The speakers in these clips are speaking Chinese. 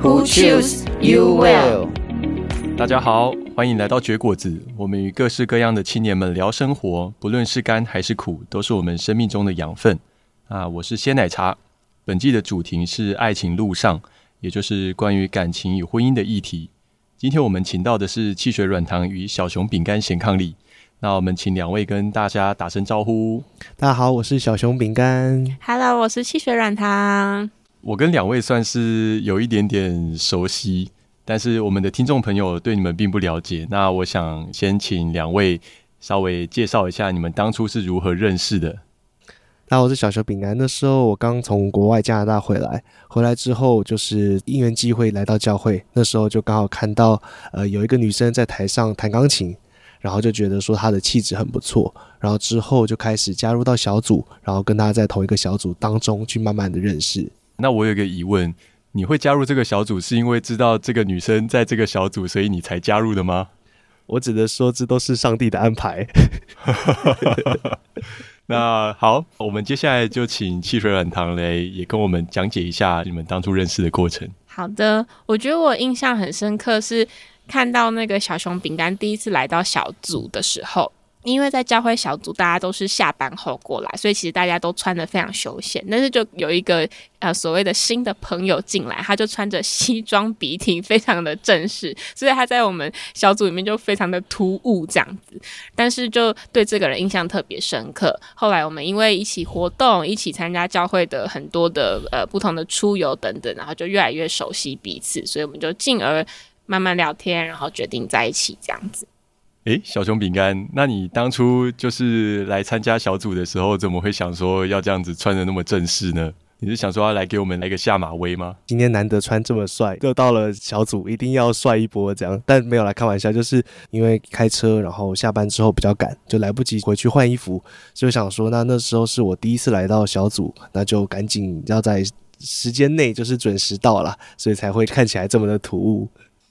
Who choose you well？大家好，欢迎来到绝果子。我们与各式各样的青年们聊生活，不论是甘还是苦，都是我们生命中的养分。啊，我是鲜奶茶。本季的主题是爱情路上，也就是关于感情与婚姻的议题。今天我们请到的是汽水软糖与小熊饼干咸伉俪。那我们请两位跟大家打声招呼。大家好，我是小熊饼干。Hello，我是汽水软糖。我跟两位算是有一点点熟悉，但是我们的听众朋友对你们并不了解。那我想先请两位稍微介绍一下你们当初是如何认识的。那我是小熊饼干，那时候我刚从国外加拿大回来，回来之后就是因缘际会来到教会，那时候就刚好看到呃有一个女生在台上弹钢琴，然后就觉得说她的气质很不错，然后之后就开始加入到小组，然后跟她在同一个小组当中去慢慢的认识。那我有个疑问，你会加入这个小组是因为知道这个女生在这个小组，所以你才加入的吗？我只能说这都是上帝的安排。那好，我们接下来就请汽水软糖来也跟我们讲解一下你们当初认识的过程。好的，我觉得我印象很深刻是看到那个小熊饼干第一次来到小组的时候。因为在教会小组，大家都是下班后过来，所以其实大家都穿得非常休闲。但是就有一个呃所谓的新的朋友进来，他就穿着西装笔挺，非常的正式，所以他在我们小组里面就非常的突兀这样子。但是就对这个人印象特别深刻。后来我们因为一起活动，一起参加教会的很多的呃不同的出游等等，然后就越来越熟悉彼此，所以我们就进而慢慢聊天，然后决定在一起这样子。诶，小熊饼干，那你当初就是来参加小组的时候，怎么会想说要这样子穿得那么正式呢？你是想说要来给我们来个下马威吗？今天难得穿这么帅，就到了小组，一定要帅一波这样。但没有来开玩笑，就是因为开车，然后下班之后比较赶，就来不及回去换衣服，就想说，那那时候是我第一次来到小组，那就赶紧要在时间内就是准时到了，所以才会看起来这么的突兀。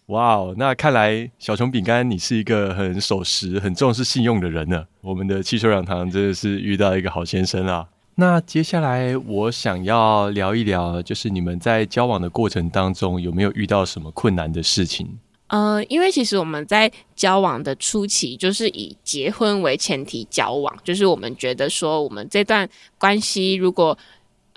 哇哦，那看来小熊饼干你是一个很守时、很重视信用的人呢。我们的汽车软糖真的是遇到一个好先生啊。那接下来我想要聊一聊，就是你们在交往的过程当中有没有遇到什么困难的事情？呃，因为其实我们在交往的初期就是以结婚为前提交往，就是我们觉得说我们这段关系如果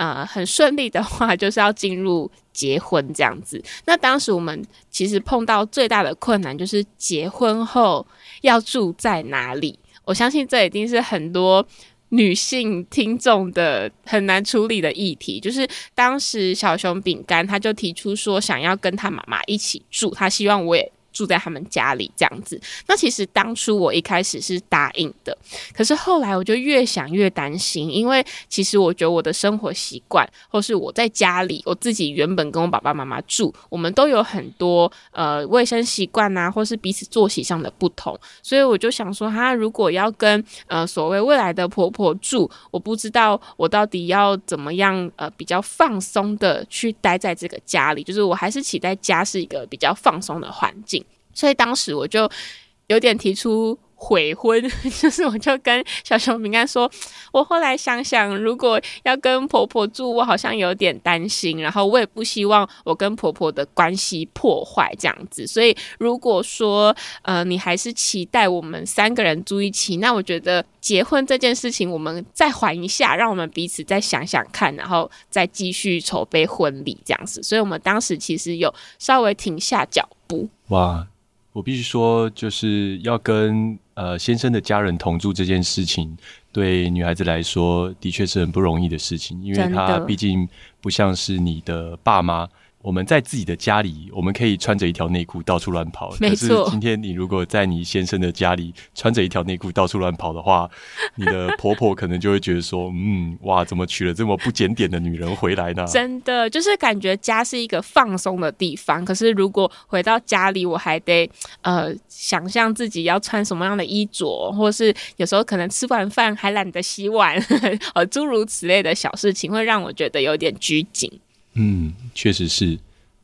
呃很顺利的话，就是要进入。结婚这样子，那当时我们其实碰到最大的困难就是结婚后要住在哪里。我相信这一定是很多女性听众的很难处理的议题。就是当时小熊饼干他就提出说想要跟他妈妈一起住，他希望我也。住在他们家里这样子，那其实当初我一开始是答应的，可是后来我就越想越担心，因为其实我觉得我的生活习惯，或是我在家里我自己原本跟我爸爸妈妈住，我们都有很多呃卫生习惯啊，或是彼此作息上的不同，所以我就想说，他如果要跟呃所谓未来的婆婆住，我不知道我到底要怎么样呃比较放松的去待在这个家里，就是我还是期待家是一个比较放松的环境。所以当时我就有点提出悔婚，就是我就跟小熊饼干说，我后来想想，如果要跟婆婆住，我好像有点担心，然后我也不希望我跟婆婆的关系破坏这样子。所以如果说呃你还是期待我们三个人住一起，那我觉得结婚这件事情我们再缓一下，让我们彼此再想想看，然后再继续筹备婚礼这样子。所以我们当时其实有稍微停下脚步。哇。我必须说，就是要跟呃先生的家人同住这件事情，对女孩子来说的确是很不容易的事情，因为她毕竟不像是你的爸妈，我们在自己的家里，我们可以穿着一条内裤到处乱跑。没错。今天你如果在你先生的家里穿着一条内裤到处乱跑的话，你的婆婆可能就会觉得说：“嗯，哇，怎么娶了这么不检点的女人回来呢？”真的，就是感觉家是一个放松的地方。可是如果回到家里，我还得呃想象自己要穿什么样的衣着，或是有时候可能吃完饭还懒得洗碗，呃，诸如此类的小事情，会让我觉得有点拘谨。嗯，确实是。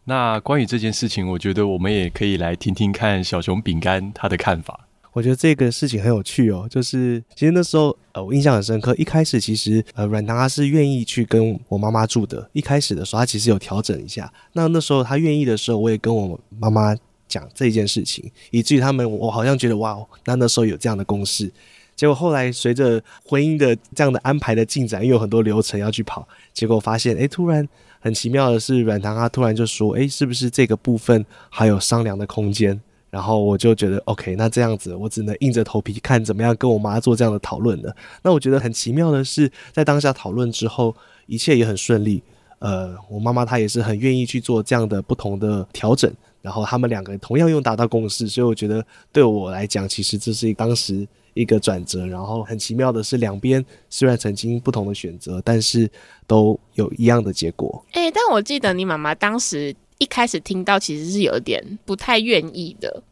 那关于这件事情，我觉得我们也可以来听听看小熊饼干他的看法。我觉得这个事情很有趣哦，就是其实那时候呃，我印象很深刻。一开始其实呃，软糖他是愿意去跟我妈妈住的。一开始的时候，他其实有调整一下。那那时候他愿意的时候，我也跟我妈妈讲这件事情，以至于他们我好像觉得哇，那那时候有这样的共识。结果后来随着婚姻的这样的安排的进展，又有很多流程要去跑，结果发现，哎，突然很奇妙的是，软糖他突然就说，哎，是不是这个部分还有商量的空间？然后我就觉得，OK，那这样子我只能硬着头皮看怎么样跟我妈做这样的讨论了。那我觉得很奇妙的是，在当下讨论之后，一切也很顺利。呃，我妈妈她也是很愿意去做这样的不同的调整，然后他们两个人同样用达到共识，所以我觉得对我来讲，其实这是当时。一个转折，然后很奇妙的是，两边虽然曾经不同的选择，但是都有一样的结果。哎、欸，但我记得你妈妈当时一开始听到，其实是有点不太愿意的。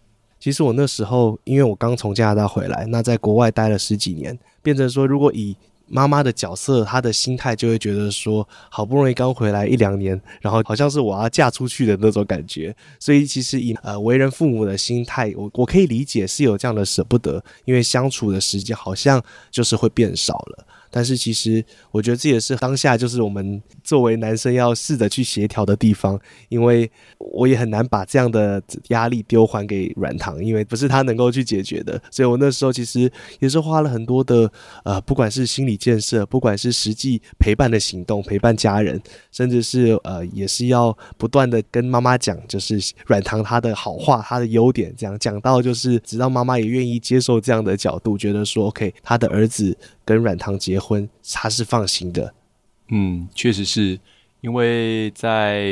其实我那时候，因为我刚从加拿大回来，那在国外待了十几年，变成说如果以妈妈的角色，她的心态就会觉得说，好不容易刚回来一两年，然后好像是我要嫁出去的那种感觉。所以其实以呃为人父母的心态，我我可以理解是有这样的舍不得，因为相处的时间好像就是会变少了。但是其实我觉得这也是当下就是我们作为男生要试着去协调的地方，因为我也很难把这样的压力丢还给软糖，因为不是他能够去解决的。所以我那时候其实也是花了很多的呃，不管是心理建设，不管是实际陪伴的行动，陪伴家人，甚至是呃，也是要不断的跟妈妈讲，就是软糖他的好话，他的优点，这样讲到就是直到妈妈也愿意接受这样的角度，觉得说 OK，他的儿子。跟软糖结婚，他是放心的。嗯，确实是因为在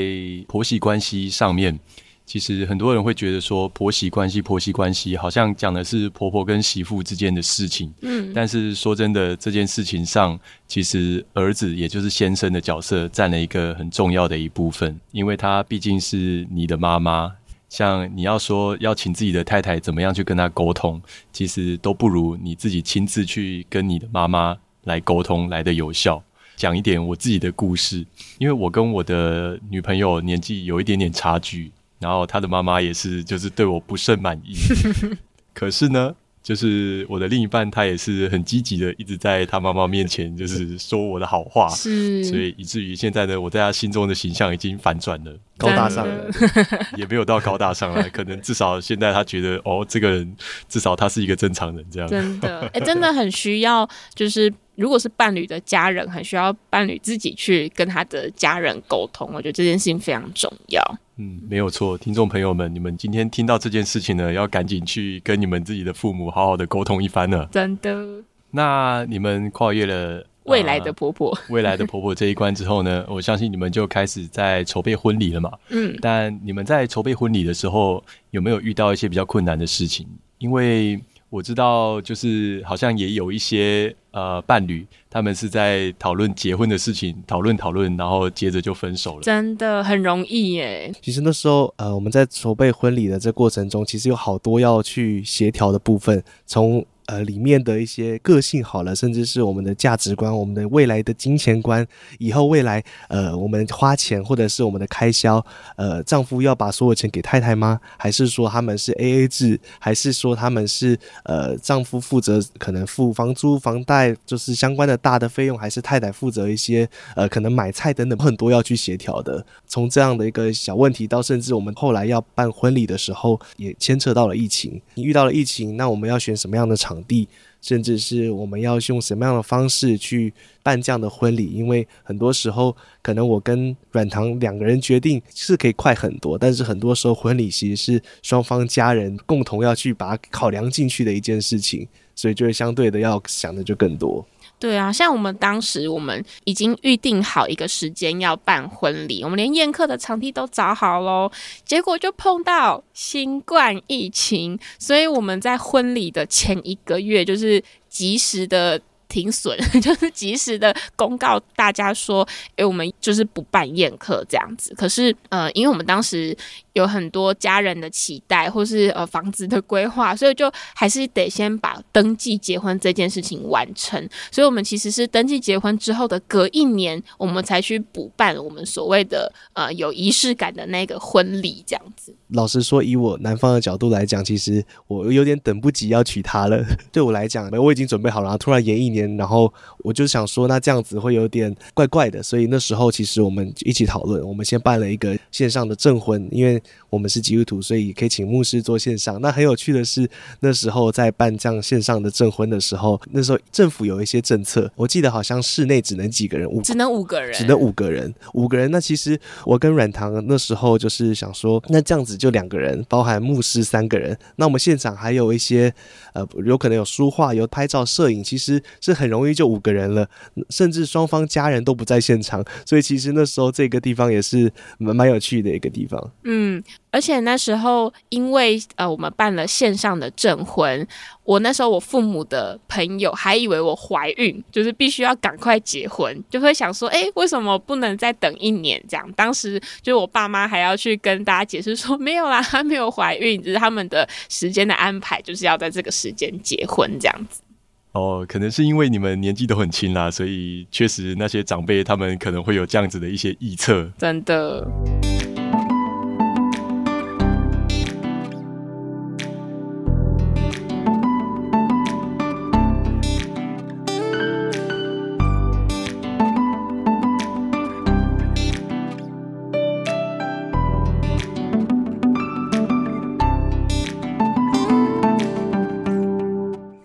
婆媳关系上面，其实很多人会觉得说婆媳关系、婆媳关系好像讲的是婆婆跟媳妇之间的事情。嗯，但是说真的，这件事情上，其实儿子也就是先生的角色占了一个很重要的一部分，因为他毕竟是你的妈妈。像你要说要请自己的太太怎么样去跟她沟通，其实都不如你自己亲自去跟你的妈妈来沟通来得有效。讲一点我自己的故事，因为我跟我的女朋友年纪有一点点差距，然后她的妈妈也是就是对我不甚满意，可是呢。就是我的另一半，他也是很积极的，一直在他妈妈面前 就是说我的好话，是，所以以至于现在呢，我在他心中的形象已经反转了，高大上了，也没有到高大上来，可能至少现在他觉得哦，这个人至少他是一个正常人，这样，真的，哎、欸，真的很需要，就是如果是伴侣的家人，很需要伴侣自己去跟他的家人沟通，我觉得这件事情非常重要。嗯，没有错，听众朋友们，你们今天听到这件事情呢，要赶紧去跟你们自己的父母好好的沟通一番呢。真的。那你们跨越了未来的婆婆、呃、未来的婆婆这一关之后呢，我相信你们就开始在筹备婚礼了嘛。嗯。但你们在筹备婚礼的时候，有没有遇到一些比较困难的事情？因为我知道，就是好像也有一些呃伴侣，他们是在讨论结婚的事情，讨论讨论，然后接着就分手了。真的很容易耶。其实那时候，呃，我们在筹备婚礼的这过程中，其实有好多要去协调的部分，从。呃，里面的一些个性好了，甚至是我们的价值观、我们的未来的金钱观，以后未来呃，我们花钱或者是我们的开销，呃，丈夫要把所有钱给太太吗？还是说他们是 AA 制？还是说他们是呃，丈夫负责可能付房租、房贷，就是相关的大的费用，还是太太负责一些呃，可能买菜等等很多要去协调的。从这样的一个小问题，到甚至我们后来要办婚礼的时候，也牵扯到了疫情。你遇到了疫情，那我们要选什么样的场？场地，甚至是我们要用什么样的方式去办这样的婚礼？因为很多时候，可能我跟软糖两个人决定是可以快很多，但是很多时候婚礼其实是双方家人共同要去把它考量进去的一件事情，所以就会相对的要想的就更多。对啊，像我们当时，我们已经预定好一个时间要办婚礼，我们连宴客的场地都找好喽，结果就碰到新冠疫情，所以我们在婚礼的前一个月，就是及时的。停损，就是及时的公告大家说，哎，我们就是不办宴客这样子。可是，呃，因为我们当时有很多家人的期待，或是呃房子的规划，所以就还是得先把登记结婚这件事情完成。所以，我们其实是登记结婚之后的隔一年，我们才去补办我们所谓的呃有仪式感的那个婚礼这样子。老实说，以我男方的角度来讲，其实我有点等不及要娶她了。对我来讲，我已经准备好了，然后突然延一年，然后我就想说，那这样子会有点怪怪的。所以那时候，其实我们一起讨论，我们先办了一个线上的证婚，因为我们是基督徒，所以可以请牧师做线上。那很有趣的是，那时候在办这样线上的证婚的时候，那时候政府有一些政策，我记得好像室内只能几个人，五只能五个人，只能五个人，五个人。那其实我跟软糖那时候就是想说，那这样子。就两个人，包含牧师三个人。那我们现场还有一些，呃，有可能有书画、有拍照、摄影，其实是很容易就五个人了。甚至双方家人都不在现场，所以其实那时候这个地方也是蛮蛮有趣的一个地方。嗯。而且那时候，因为呃，我们办了线上的证婚，我那时候我父母的朋友还以为我怀孕，就是必须要赶快结婚，就会想说，哎，为什么不能再等一年？这样，当时就是我爸妈还要去跟大家解释说，没有啦，还没有怀孕，只是他们的时间的安排就是要在这个时间结婚这样子。哦，可能是因为你们年纪都很轻啦，所以确实那些长辈他们可能会有这样子的一些臆测。真的。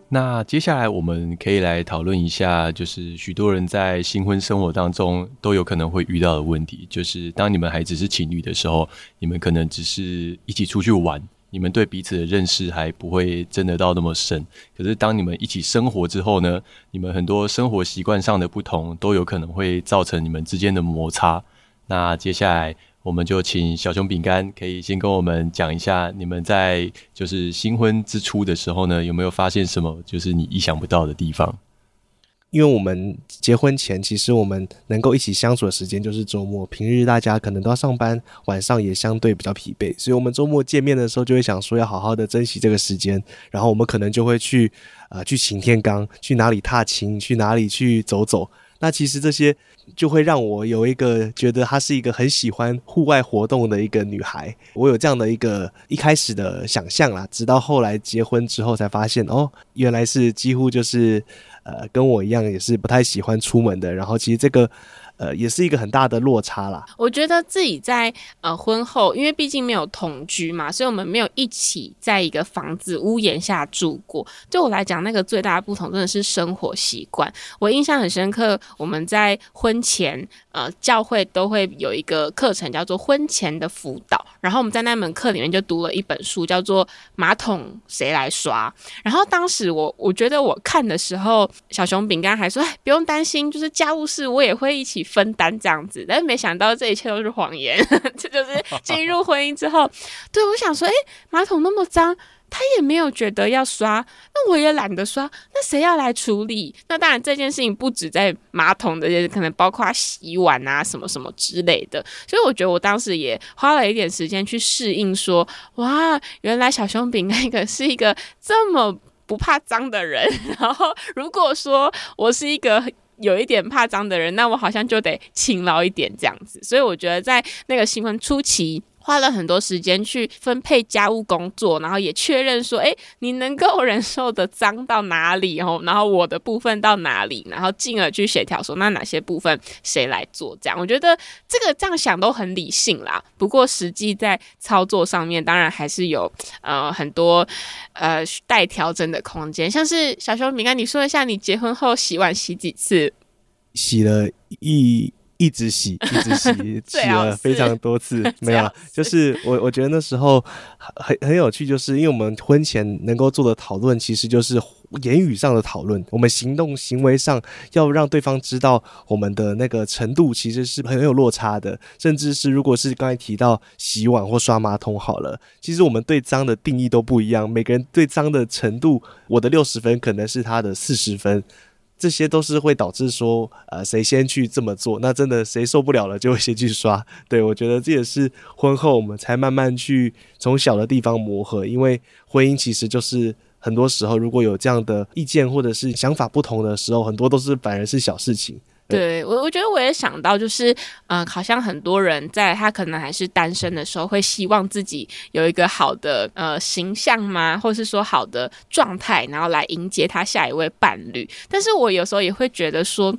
那接下来我们可以来讨论一下，就是许多人在新婚生活当中都有可能会遇到的问题，就是当你们还只是情侣的时候，你们可能只是一起出去玩，你们对彼此的认识还不会真的到那么深。可是当你们一起生活之后呢，你们很多生活习惯上的不同都有可能会造成你们之间的摩擦。那接下来。我们就请小熊饼干可以先跟我们讲一下，你们在就是新婚之初的时候呢，有没有发现什么就是你意想不到的地方？因为我们结婚前，其实我们能够一起相处的时间就是周末，平日大家可能都要上班，晚上也相对比较疲惫，所以我们周末见面的时候就会想说要好好的珍惜这个时间，然后我们可能就会去呃去擎天岗，去哪里踏青，去哪里去走走。那其实这些就会让我有一个觉得她是一个很喜欢户外活动的一个女孩，我有这样的一个一开始的想象啦，直到后来结婚之后才发现，哦，原来是几乎就是呃跟我一样也是不太喜欢出门的，然后其实这个。呃，也是一个很大的落差啦。我觉得自己在呃婚后，因为毕竟没有同居嘛，所以我们没有一起在一个房子屋檐下住过。对我来讲，那个最大的不同真的是生活习惯。我印象很深刻，我们在婚前，呃，教会都会有一个课程叫做婚前的辅导，然后我们在那门课里面就读了一本书，叫做《马桶谁来刷》。然后当时我我觉得我看的时候，小熊饼干还说：“哎，不用担心，就是家务事我也会一起。”分担这样子，但是没想到这一切都是谎言。这就是进入婚姻之后，对，我想说，诶，马桶那么脏，他也没有觉得要刷，那我也懒得刷，那谁要来处理？那当然，这件事情不止在马桶的，也可能包括洗碗啊，什么什么之类的。所以我觉得我当时也花了一点时间去适应，说，哇，原来小熊饼那个是一个这么不怕脏的人。然后如果说我是一个。有一点怕脏的人，那我好像就得勤劳一点这样子，所以我觉得在那个新婚初期，花了很多时间去分配家务工作，然后也确认说，诶，你能够忍受的脏到哪里哦，然后我的部分到哪里，然后进而去协调说，那哪些部分谁来做？这样，我觉得这个这样想都很理性啦。不过实际在操作上面，当然还是有呃很多呃待调整的空间。像是小熊饼干，你说一下你结婚后洗碗洗几次？洗了一一直洗，一直洗，洗了非常多次，没有，就是我我觉得那时候很很有趣，就是因为我们婚前能够做的讨论，其实就是言语上的讨论，我们行动行为上要让对方知道我们的那个程度其实是很有落差的，甚至是如果是刚才提到洗碗或刷马桶好了，其实我们对脏的定义都不一样，每个人对脏的程度，我的六十分可能是他的四十分。这些都是会导致说，呃，谁先去这么做，那真的谁受不了了就先去刷。对，我觉得这也是婚后我们才慢慢去从小的地方磨合，因为婚姻其实就是很多时候如果有这样的意见或者是想法不同的时候，很多都是反而是小事情。对我，我觉得我也想到，就是，嗯、好像很多人在他可能还是单身的时候，会希望自己有一个好的呃形象吗，或是说好的状态，然后来迎接他下一位伴侣。但是我有时候也会觉得说，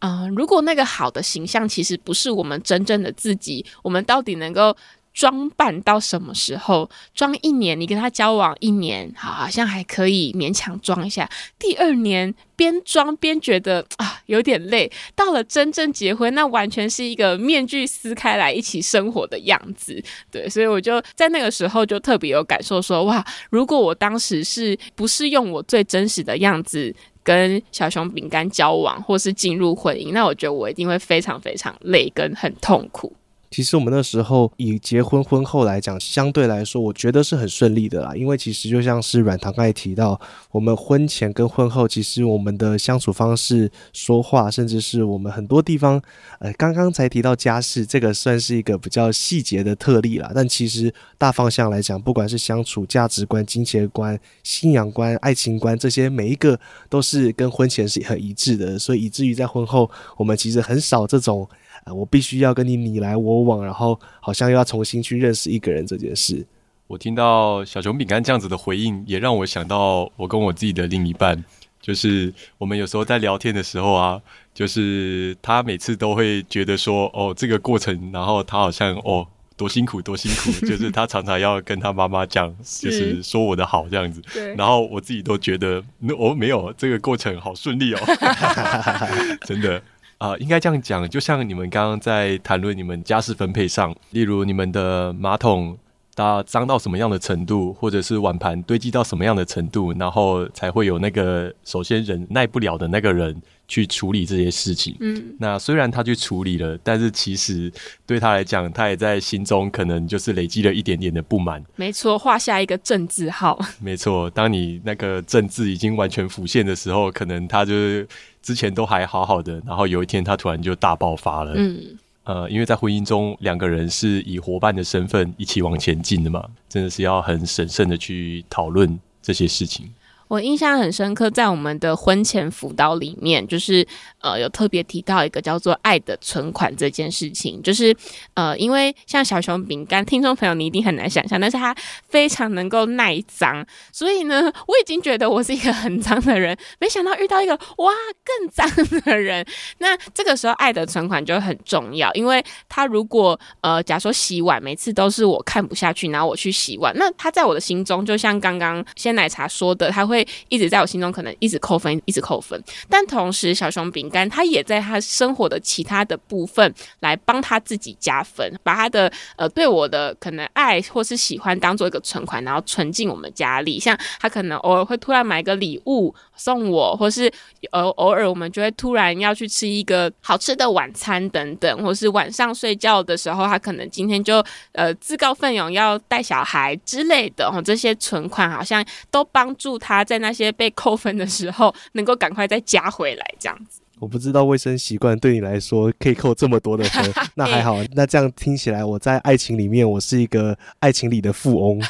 嗯、如果那个好的形象其实不是我们真正的自己，我们到底能够装扮到什么时候？装一年，你跟他交往一年，好像还可以勉强装一下。第二年边装边觉得啊有点累，到了真正结婚，那完全是一个面具撕开来一起生活的样子。对，所以我就在那个时候就特别有感受说，哇，如果我当时是不是用我最真实的样子跟小熊饼干交往，或是进入婚姻，那我觉得我一定会非常非常累跟很痛苦。其实我们那时候以结婚婚后来讲，相对来说，我觉得是很顺利的啦。因为其实就像是阮棠刚才提到，我们婚前跟婚后，其实我们的相处方式、说话，甚至是我们很多地方，呃，刚刚才提到家事，这个算是一个比较细节的特例啦。但其实大方向来讲，不管是相处价值观、金钱观、信仰观、爱情观这些，每一个都是跟婚前是很一致的。所以以至于在婚后，我们其实很少这种。啊，我必须要跟你你来我往，然后好像又要重新去认识一个人这件事。我听到小熊饼干这样子的回应，也让我想到我跟我自己的另一半，就是我们有时候在聊天的时候啊，就是他每次都会觉得说，哦，这个过程，然后他好像哦多辛苦多辛苦，就是他常常要跟他妈妈讲，就是说我的好这样子。然后我自己都觉得，哦，没有，这个过程好顺利哦 真的。啊、呃，应该这样讲，就像你们刚刚在谈论你们家事分配上，例如你们的马桶它脏到什么样的程度，或者是碗盘堆积到什么样的程度，然后才会有那个首先忍耐不了的那个人去处理这些事情。嗯，那虽然他去处理了，但是其实对他来讲，他也在心中可能就是累积了一点点的不满。没错，画下一个正字号。没错，当你那个正字已经完全浮现的时候，可能他就是。之前都还好好的，然后有一天他突然就大爆发了。嗯，呃，因为在婚姻中，两个人是以伙伴的身份一起往前进的嘛，真的是要很审慎的去讨论这些事情。我印象很深刻，在我们的婚前辅导里面，就是呃有特别提到一个叫做“爱的存款”这件事情，就是呃因为像小熊饼干，听众朋友你一定很难想象，但是它非常能够耐脏，所以呢，我已经觉得我是一个很脏的人，没想到遇到一个哇更脏的人，那这个时候爱的存款就很重要，因为他如果呃假说洗碗每次都是我看不下去，然后我去洗碗，那他在我的心中就像刚刚鲜奶茶说的，他会。一直在我心中可能一直扣分，一直扣分。但同时，小熊饼干他也在他生活的其他的部分来帮他自己加分，把他的呃对我的可能爱或是喜欢当做一个存款，然后存进我们家里。像他可能偶尔会突然买个礼物送我，或是偶偶尔我们就会突然要去吃一个好吃的晚餐等等，或是晚上睡觉的时候，他可能今天就呃自告奋勇要带小孩之类的哦。这些存款好像都帮助他。在那些被扣分的时候，能够赶快再加回来，这样子。我不知道卫生习惯对你来说可以扣这么多的分，那还好。那这样听起来，我在爱情里面，我是一个爱情里的富翁。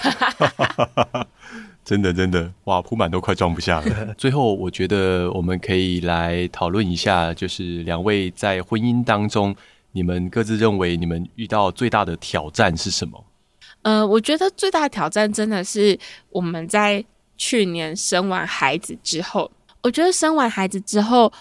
真的，真的，哇，铺满都快装不下了。最后，我觉得我们可以来讨论一下，就是两位在婚姻当中，你们各自认为你们遇到最大的挑战是什么？呃，我觉得最大的挑战真的是我们在。去年生完孩子之后，我觉得生完孩子之后，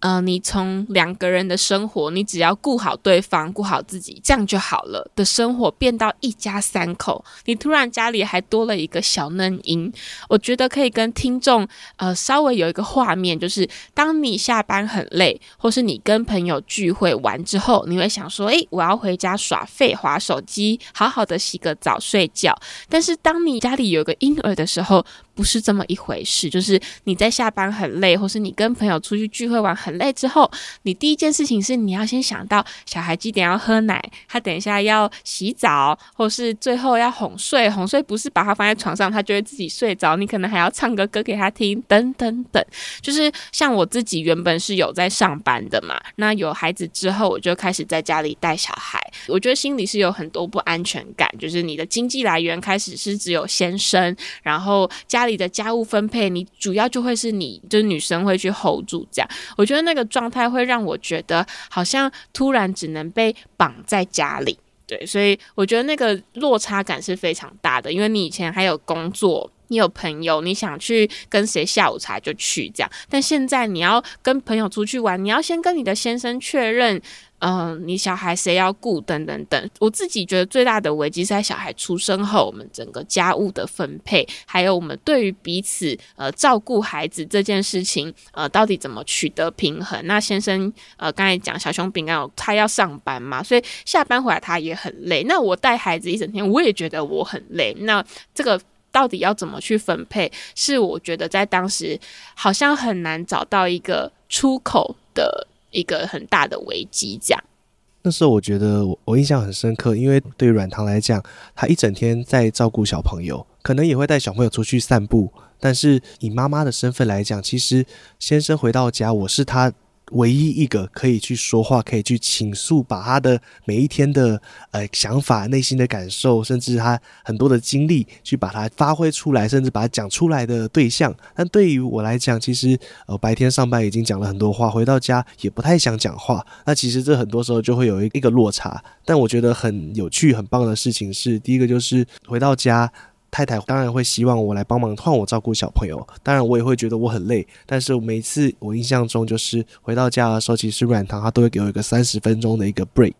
呃，你从两个人的生活，你只要顾好对方，顾好自己，这样就好了的生活，变到一家三口，你突然家里还多了一个小嫩婴，我觉得可以跟听众呃稍微有一个画面，就是当你下班很累，或是你跟朋友聚会完之后，你会想说，诶，我要回家耍废、滑手机，好好的洗个澡睡觉。但是当你家里有个婴儿的时候，不是这么一回事，就是你在下班很累，或是你跟朋友出去聚会完很累之后，你第一件事情是你要先想到小孩几点要喝奶，他等一下要洗澡，或是最后要哄睡。哄睡不是把他放在床上，他就会自己睡着，你可能还要唱个歌给他听，等等等。就是像我自己原本是有在上班的嘛，那有孩子之后，我就开始在家里带小孩，我觉得心里是有很多不安全感，就是你的经济来源开始是只有先生，然后家里。你的家务分配，你主要就会是你，就是女生会去 hold 住这样。我觉得那个状态会让我觉得好像突然只能被绑在家里，对，所以我觉得那个落差感是非常大的。因为你以前还有工作，你有朋友，你想去跟谁下午茶就去这样，但现在你要跟朋友出去玩，你要先跟你的先生确认。嗯，你小孩谁要顾？等等等，我自己觉得最大的危机是在小孩出生后，我们整个家务的分配，还有我们对于彼此呃照顾孩子这件事情，呃，到底怎么取得平衡？那先生呃刚才讲小熊饼干，他要上班嘛，所以下班回来他也很累。那我带孩子一整天，我也觉得我很累。那这个到底要怎么去分配？是我觉得在当时好像很难找到一个出口的。一个很大的危机，这样。那时候我觉得我我印象很深刻，因为对软糖来讲，他一整天在照顾小朋友，可能也会带小朋友出去散步。但是以妈妈的身份来讲，其实先生回到家，我是他。唯一一个可以去说话、可以去倾诉，把他的每一天的呃想法、内心的感受，甚至他很多的经历，去把它发挥出来，甚至把它讲出来的对象。但对于我来讲，其实呃白天上班已经讲了很多话，回到家也不太想讲话。那其实这很多时候就会有一一个落差。但我觉得很有趣、很棒的事情是，第一个就是回到家。太太当然会希望我来帮忙换我照顾小朋友，当然我也会觉得我很累。但是每次我印象中就是回到家的时候，其实软糖他都会给我一个三十分钟的一个 break，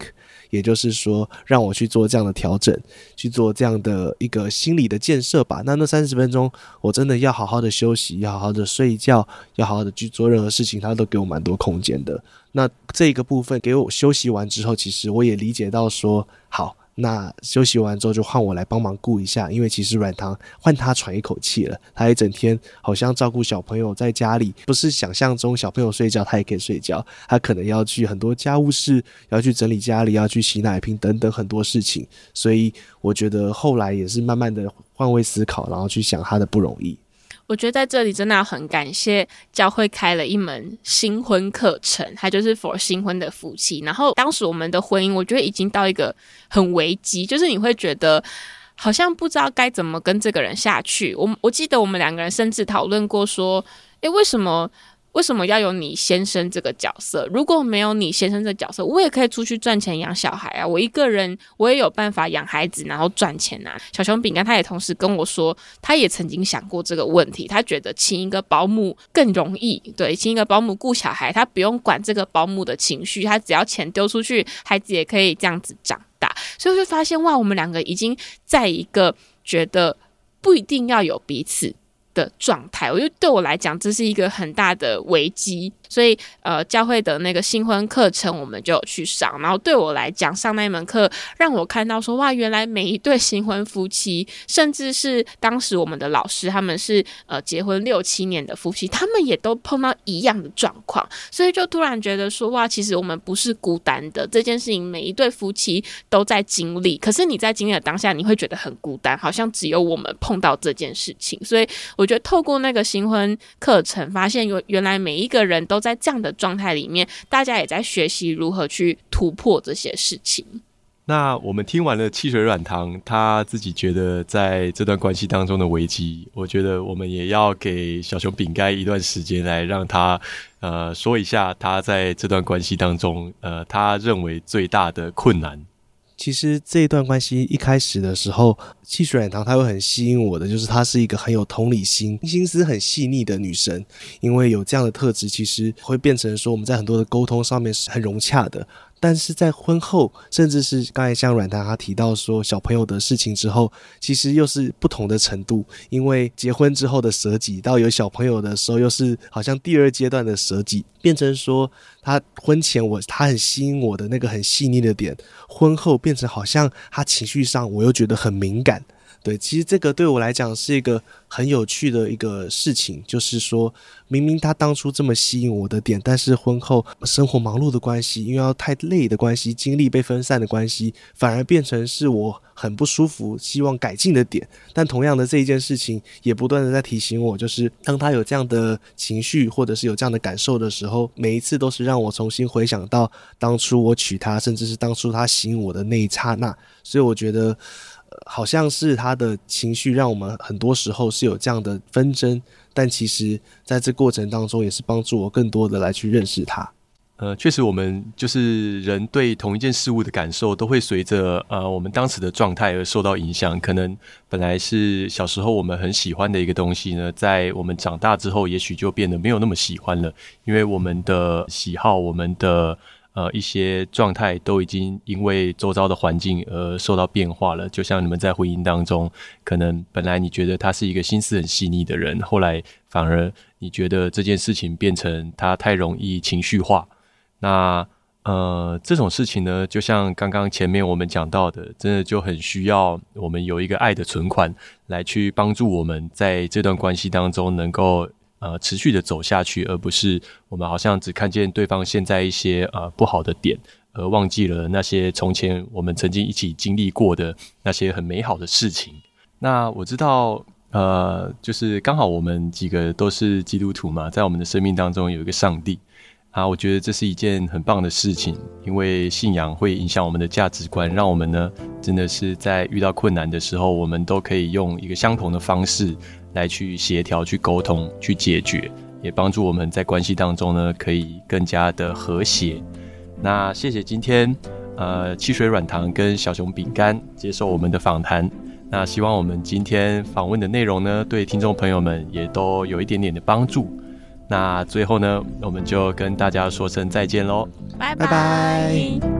也就是说让我去做这样的调整，去做这样的一个心理的建设吧。那那三十分钟我真的要好好的休息，要好好的睡觉，要好好的去做任何事情，他都给我蛮多空间的。那这个部分给我休息完之后，其实我也理解到说好。那休息完之后就换我来帮忙顾一下，因为其实软糖换他喘一口气了。他一整天好像照顾小朋友在家里，不是想象中小朋友睡觉他也可以睡觉，他可能要去很多家务事，要去整理家里，要去洗奶瓶等等很多事情。所以我觉得后来也是慢慢的换位思考，然后去想他的不容易。我觉得在这里真的要很感谢教会开了一门新婚课程，它就是 for 新婚的夫妻。然后当时我们的婚姻，我觉得已经到一个很危机，就是你会觉得好像不知道该怎么跟这个人下去。我我记得我们两个人甚至讨论过说，诶，为什么？为什么要有你先生这个角色？如果没有你先生这角色，我也可以出去赚钱养小孩啊！我一个人我也有办法养孩子，然后赚钱啊！小熊饼干他也同时跟我说，他也曾经想过这个问题，他觉得请一个保姆更容易，对，请一个保姆顾小孩，他不用管这个保姆的情绪，他只要钱丢出去，孩子也可以这样子长大。所以我就发现，哇，我们两个已经在一个觉得不一定要有彼此的状态，我觉得对我来讲，这是一个很大的危机。所以，呃，教会的那个新婚课程，我们就有去上。然后对我来讲，上那一门课让我看到说，哇，原来每一对新婚夫妻，甚至是当时我们的老师，他们是呃结婚六七年的夫妻，他们也都碰到一样的状况。所以就突然觉得说，哇，其实我们不是孤单的。这件事情每一对夫妻都在经历。可是你在经历的当下，你会觉得很孤单，好像只有我们碰到这件事情。所以我觉得透过那个新婚课程，发现有原来每一个人都。在这样的状态里面，大家也在学习如何去突破这些事情。那我们听完了汽水软糖，他自己觉得在这段关系当中的危机，我觉得我们也要给小熊饼干一段时间来让他呃说一下他在这段关系当中呃他认为最大的困难。其实这一段关系一开始的时候，汽水软糖她会很吸引我的，就是她是一个很有同理心、心思很细腻的女生。因为有这样的特质，其实会变成说我们在很多的沟通上面是很融洽的。但是在婚后，甚至是刚才像软糖他提到说小朋友的事情之后，其实又是不同的程度。因为结婚之后的舍己，到有小朋友的时候，又是好像第二阶段的舍己，变成说他婚前我他很吸引我的那个很细腻的点，婚后变成好像他情绪上我又觉得很敏感。对，其实这个对我来讲是一个很有趣的一个事情，就是说，明明他当初这么吸引我的点，但是婚后生活忙碌的关系，因为要太累的关系，精力被分散的关系，反而变成是我很不舒服、希望改进的点。但同样的这一件事情，也不断的在提醒我，就是当他有这样的情绪或者是有这样的感受的时候，每一次都是让我重新回想到当初我娶她，甚至是当初他吸引我的那一刹那。所以我觉得。好像是他的情绪让我们很多时候是有这样的纷争，但其实在这过程当中也是帮助我更多的来去认识他。呃，确实，我们就是人对同一件事物的感受都会随着呃我们当时的状态而受到影响。可能本来是小时候我们很喜欢的一个东西呢，在我们长大之后，也许就变得没有那么喜欢了，因为我们的喜好，我们的。呃，一些状态都已经因为周遭的环境而受到变化了。就像你们在婚姻当中，可能本来你觉得他是一个心思很细腻的人，后来反而你觉得这件事情变成他太容易情绪化。那呃，这种事情呢，就像刚刚前面我们讲到的，真的就很需要我们有一个爱的存款，来去帮助我们在这段关系当中能够。呃，持续的走下去，而不是我们好像只看见对方现在一些呃不好的点，而忘记了那些从前我们曾经一起经历过的那些很美好的事情。那我知道，呃，就是刚好我们几个都是基督徒嘛，在我们的生命当中有一个上帝啊，我觉得这是一件很棒的事情，因为信仰会影响我们的价值观，让我们呢真的是在遇到困难的时候，我们都可以用一个相同的方式。来去协调、去沟通、去解决，也帮助我们在关系当中呢，可以更加的和谐。那谢谢今天呃汽水软糖跟小熊饼干接受我们的访谈。那希望我们今天访问的内容呢，对听众朋友们也都有一点点的帮助。那最后呢，我们就跟大家说声再见喽，拜拜。